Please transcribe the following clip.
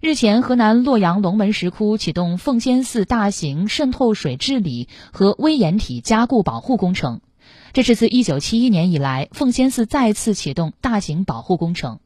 日前，河南洛阳龙门石窟启动奉先寺大型渗透水治理和危岩体加固保护工程，这是自1971年以来奉先寺再次启动大型保护工程。